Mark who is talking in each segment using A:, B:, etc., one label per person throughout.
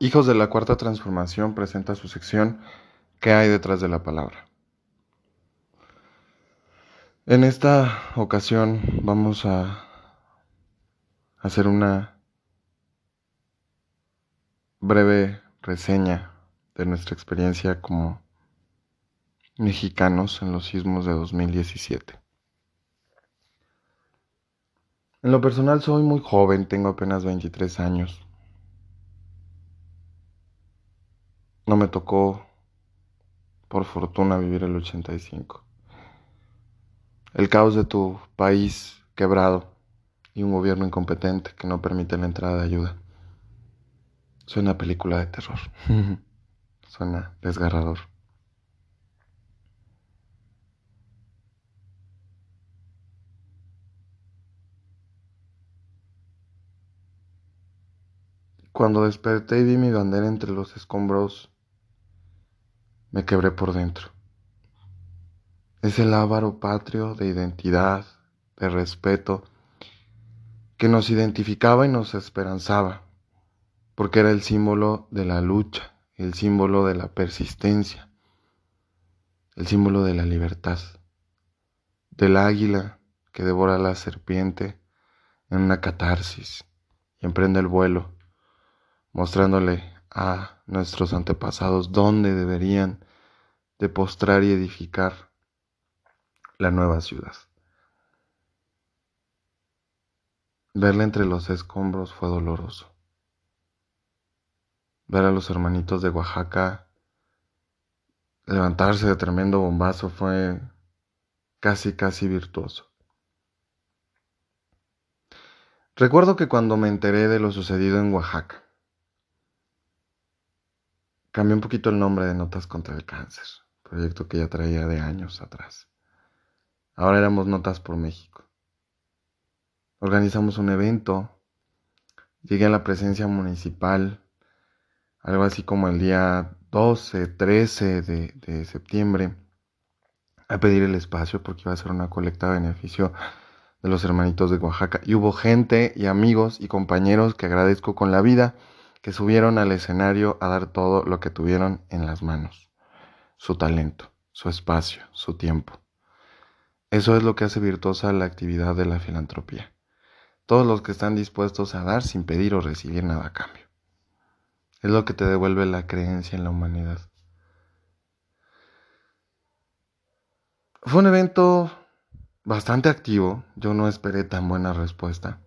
A: Hijos de la Cuarta Transformación presenta su sección ¿Qué hay detrás de la palabra? En esta ocasión vamos a hacer una breve reseña de nuestra experiencia como mexicanos en los sismos de 2017. En lo personal soy muy joven, tengo apenas 23 años. No me tocó, por fortuna, vivir el 85. El caos de tu país quebrado y un gobierno incompetente que no permite la entrada de ayuda. Suena película de terror. Suena desgarrador. Cuando desperté y vi mi bandera entre los escombros, me quebré por dentro. Es el ávaro patrio de identidad, de respeto, que nos identificaba y nos esperanzaba, porque era el símbolo de la lucha, el símbolo de la persistencia, el símbolo de la libertad, del águila que devora a la serpiente en una catarsis y emprende el vuelo mostrándole a nuestros antepasados dónde deberían de postrar y edificar la nueva ciudad. Verla entre los escombros fue doloroso. Ver a los hermanitos de Oaxaca levantarse de tremendo bombazo fue casi, casi virtuoso. Recuerdo que cuando me enteré de lo sucedido en Oaxaca, Cambié un poquito el nombre de Notas contra el Cáncer, proyecto que ya traía de años atrás. Ahora éramos Notas por México. Organizamos un evento, llegué a la presencia municipal, algo así como el día 12, 13 de, septiembre, a pedir el espacio porque iba a ser una colecta de beneficio de los hermanitos de Oaxaca. Y hubo gente y amigos y compañeros que agradezco con la vida que subieron al escenario a dar todo lo que tuvieron en las manos, su talento, su espacio, su tiempo. Eso es lo que hace virtuosa la actividad de la filantropía. Todos los que están dispuestos a dar sin pedir o recibir nada a cambio. Es lo que te devuelve la creencia en la humanidad. Fue un evento bastante activo, yo no esperé tan buena respuesta.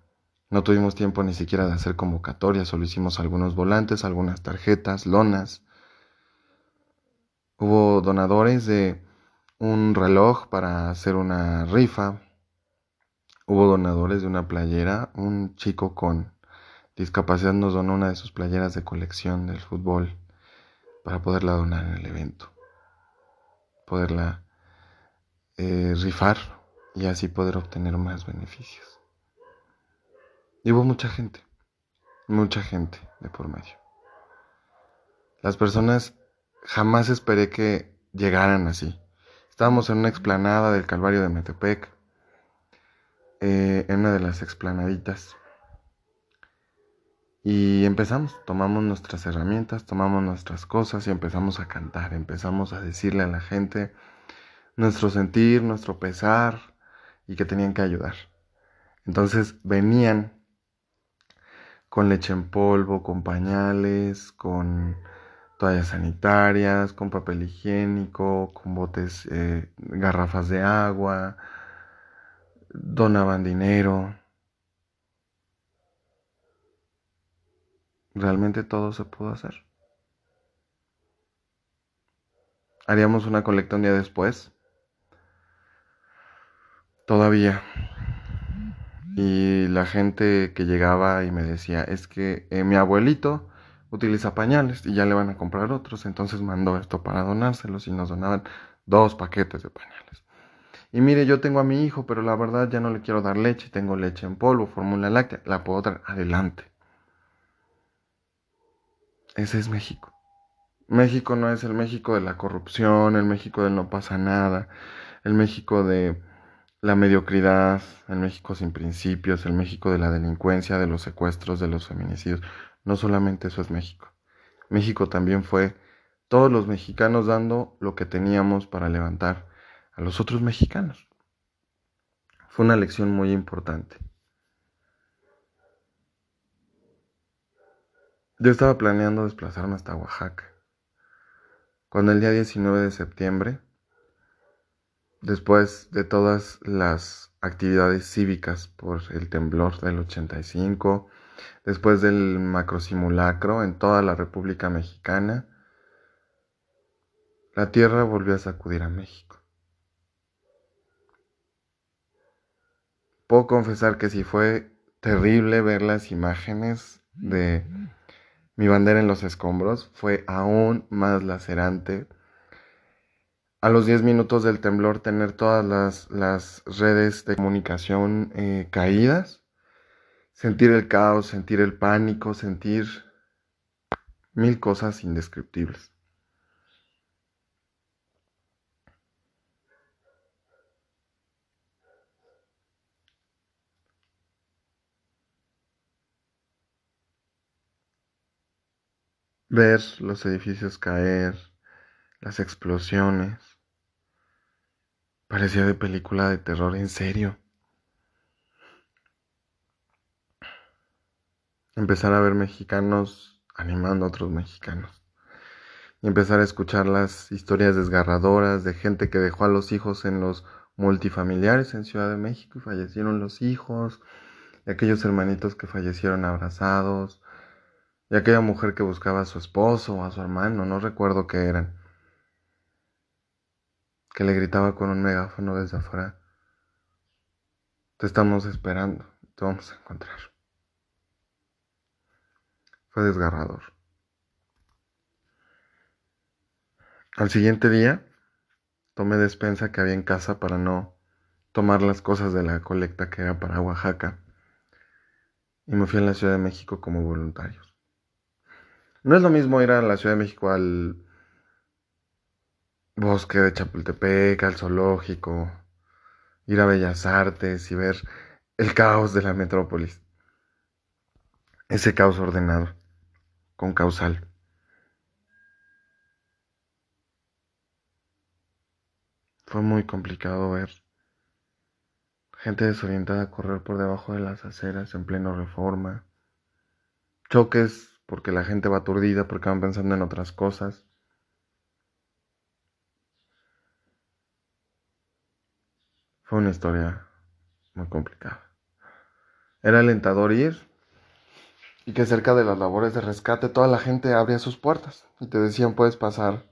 A: No tuvimos tiempo ni siquiera de hacer convocatorias, solo hicimos algunos volantes, algunas tarjetas, lonas. Hubo donadores de un reloj para hacer una rifa. Hubo donadores de una playera. Un chico con discapacidad nos donó una de sus playeras de colección del fútbol para poderla donar en el evento. Poderla eh, rifar y así poder obtener más beneficios. Y hubo mucha gente, mucha gente de por medio. Las personas jamás esperé que llegaran así. Estábamos en una explanada del Calvario de Metepec, eh, en una de las explanaditas. Y empezamos, tomamos nuestras herramientas, tomamos nuestras cosas y empezamos a cantar, empezamos a decirle a la gente nuestro sentir, nuestro pesar y que tenían que ayudar. Entonces venían con leche en polvo, con pañales, con toallas sanitarias, con papel higiénico, con botes, eh, garrafas de agua, donaban dinero. Realmente todo se pudo hacer. Haríamos una colecta un día después. Todavía y la gente que llegaba y me decía, es que eh, mi abuelito utiliza pañales y ya le van a comprar otros, entonces mandó esto para donárselos y nos donaban dos paquetes de pañales. Y mire, yo tengo a mi hijo, pero la verdad ya no le quiero dar leche, tengo leche en polvo, fórmula láctea, la puedo dar adelante. Ese es México. México no es el México de la corrupción, el México del no pasa nada, el México de la mediocridad, el México sin principios, el México de la delincuencia, de los secuestros, de los feminicidios. No solamente eso es México. México también fue todos los mexicanos dando lo que teníamos para levantar a los otros mexicanos. Fue una lección muy importante. Yo estaba planeando desplazarme hasta Oaxaca, cuando el día 19 de septiembre, después de todas las actividades cívicas por el temblor del 85, después del macrosimulacro en toda la República Mexicana, la tierra volvió a sacudir a México. Puedo confesar que sí fue terrible ver las imágenes de mi bandera en los escombros, fue aún más lacerante. A los 10 minutos del temblor tener todas las, redes de comunicación eh, caídas, sentir el caos, sentir el pánico, sentir mil cosas indescriptibles. ver los edificios caer, las explosiones. Parecía de película de terror, en serio. Empezar a ver mexicanos animando a otros mexicanos. Y empezar a escuchar las historias desgarradoras de gente que dejó a los hijos en los multifamiliares en Ciudad de México y fallecieron los hijos, y aquellos hermanitos que fallecieron abrazados, y aquella mujer que buscaba a su esposo o a su hermano, no recuerdo qué eran, que le gritaba con un megáfono desde afuera, te estamos esperando, te vamos a encontrar. Fue desgarrador. Al siguiente día, tomé despensa que había en casa para no tomar las cosas de la colecta que era para Oaxaca y me fui a la Ciudad de México como voluntario. No es lo mismo ir a la Ciudad de México al bosque de Chapultepec, al zoológico, ir a Bellas Artes y ver el caos de la metrópolis. Ese caos ordenado, con causal. Fue muy complicado ver gente desorientada correr por debajo de las aceras en pleno reforma, choques porque la gente va aturdida, porque van pensando en otras cosas. Fue una historia muy complicada. Era alentador ir y que cerca de las labores de rescate toda la gente abría sus puertas y te decían puedes pasar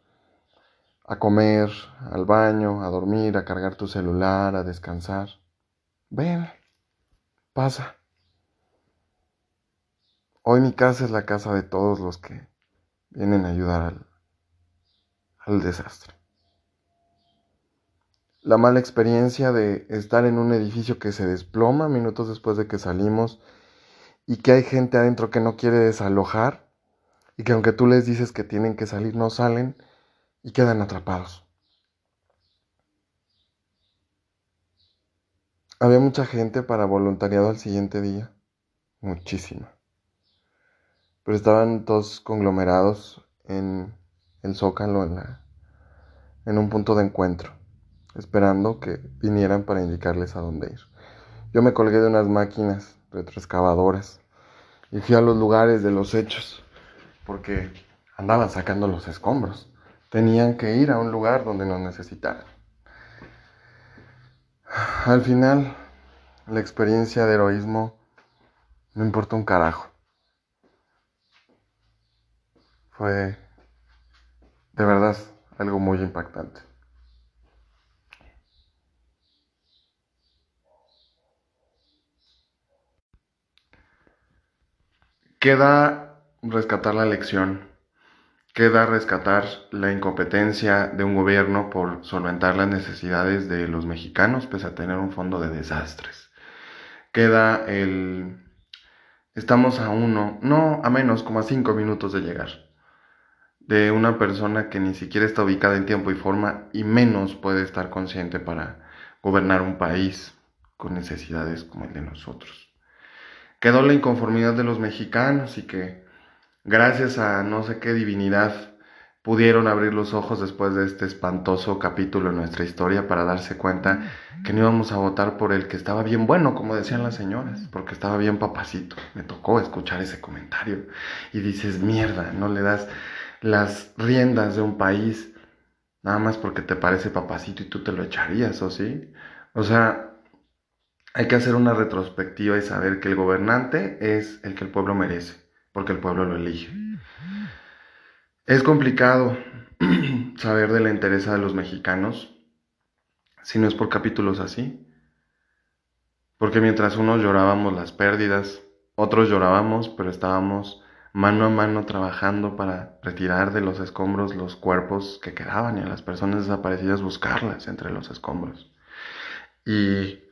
A: a comer, al baño, a dormir, a cargar tu celular, a descansar. Ven, pasa. Hoy mi casa es la casa de todos los que vienen a ayudar al, al desastre. La mala experiencia de estar en un edificio que se desploma minutos después de que salimos y que hay gente adentro que no quiere desalojar y que aunque tú les dices que tienen que salir no salen y quedan atrapados. Había mucha gente para voluntariado al siguiente día, muchísima. Pero estaban todos conglomerados en el zócalo, en, en un punto de encuentro, esperando que vinieran para indicarles a dónde ir. Yo me colgué de unas máquinas retroexcavadoras y fui a los lugares de los hechos, porque andaban sacando los escombros. Tenían que ir a un lugar donde nos necesitaran. Al final, la experiencia de heroísmo no importa un carajo. Fue de verdad algo muy impactante. Queda rescatar la lección, queda rescatar la incompetencia de un gobierno por solventar las necesidades de los mexicanos pese a tener un fondo de desastres. Queda el... Estamos a uno, no a menos como a cinco minutos de llegar de una persona que ni siquiera está ubicada en tiempo y forma y menos puede estar consciente para gobernar un país con necesidades como el de nosotros. Quedó la inconformidad de los mexicanos y que gracias a no sé qué divinidad, pudieron abrir los ojos después de este espantoso capítulo en nuestra historia para darse cuenta que no íbamos a votar por el que estaba bien bueno, como decían las señoras, porque estaba bien papacito. Me tocó escuchar ese comentario y dices, mierda, no le das las riendas de un país nada más porque te parece papacito y tú te lo echarías, ¿o sí? O sea, hay que hacer una retrospectiva y saber que el gobernante es el que el pueblo merece, porque el pueblo lo elige. Es complicado saber de la interés de los mexicanos si no es por capítulos así. Porque mientras unos llorábamos las pérdidas, otros llorábamos, pero estábamos mano a mano trabajando para retirar de los escombros los cuerpos que quedaban y a las personas desaparecidas buscarlas entre los escombros. Y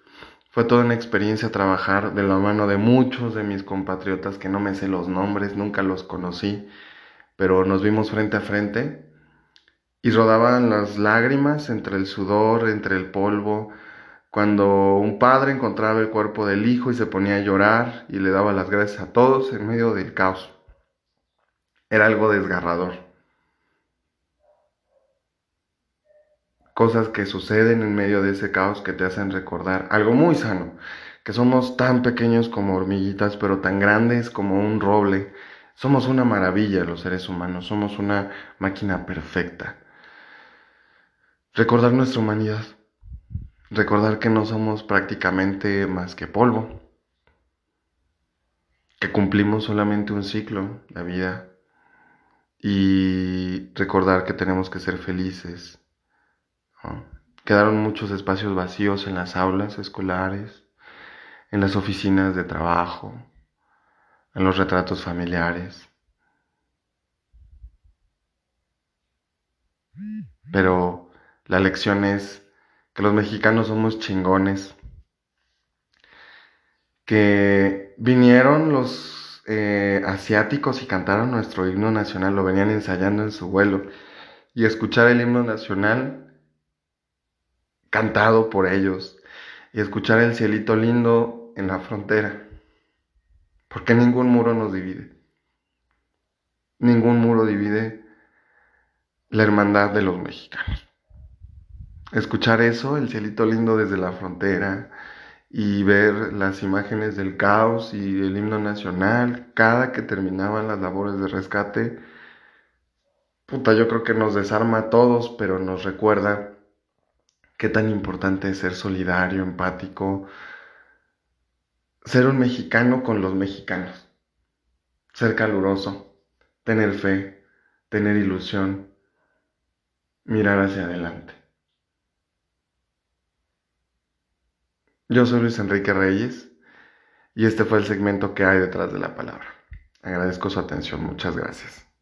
A: fue toda una experiencia trabajar de la mano de muchos de mis compatriotas que no me sé los nombres, nunca los conocí, pero nos vimos frente a frente y rodaban las lágrimas entre el sudor, entre el polvo, cuando un padre encontraba el cuerpo del hijo y se ponía a llorar y le daba las gracias a todos en medio del caos. Era algo desgarrador. Cosas que suceden en medio de ese caos que te hacen recordar algo muy sano, que somos tan pequeños como hormiguitas, pero tan grandes como un roble, somos una maravilla los seres humanos, somos una máquina perfecta. Recordar nuestra humanidad, recordar que no somos prácticamente más que polvo, que cumplimos solamente un ciclo, la vida, y recordar que tenemos que ser felices. Quedaron muchos espacios vacíos en las aulas escolares, en las oficinas de trabajo, en los retratos familiares. Pero la lección es que los mexicanos somos chingones, que vinieron los eh, asiáticos y cantaron nuestro himno nacional, lo venían ensayando en su vuelo, y escuchar el himno nacional cantado por ellos, y escuchar el cielito lindo en la frontera porque ningún muro nos divide. Ningún muro divide la hermandad de los mexicanos. Escuchar eso, el cielito lindo desde la frontera y ver las imágenes del caos y el himno nacional, cada que terminaban las labores de rescate, puta, yo creo que nos desarma a todos, pero nos recuerda qué tan importante es ser solidario, empático, ser un mexicano con los mexicanos, ser caluroso, tener fe, tener ilusión, mirar hacia adelante. Yo soy Luis Enrique Reyes y este fue el segmento que hay detrás de la palabra. Agradezco su atención, muchas gracias.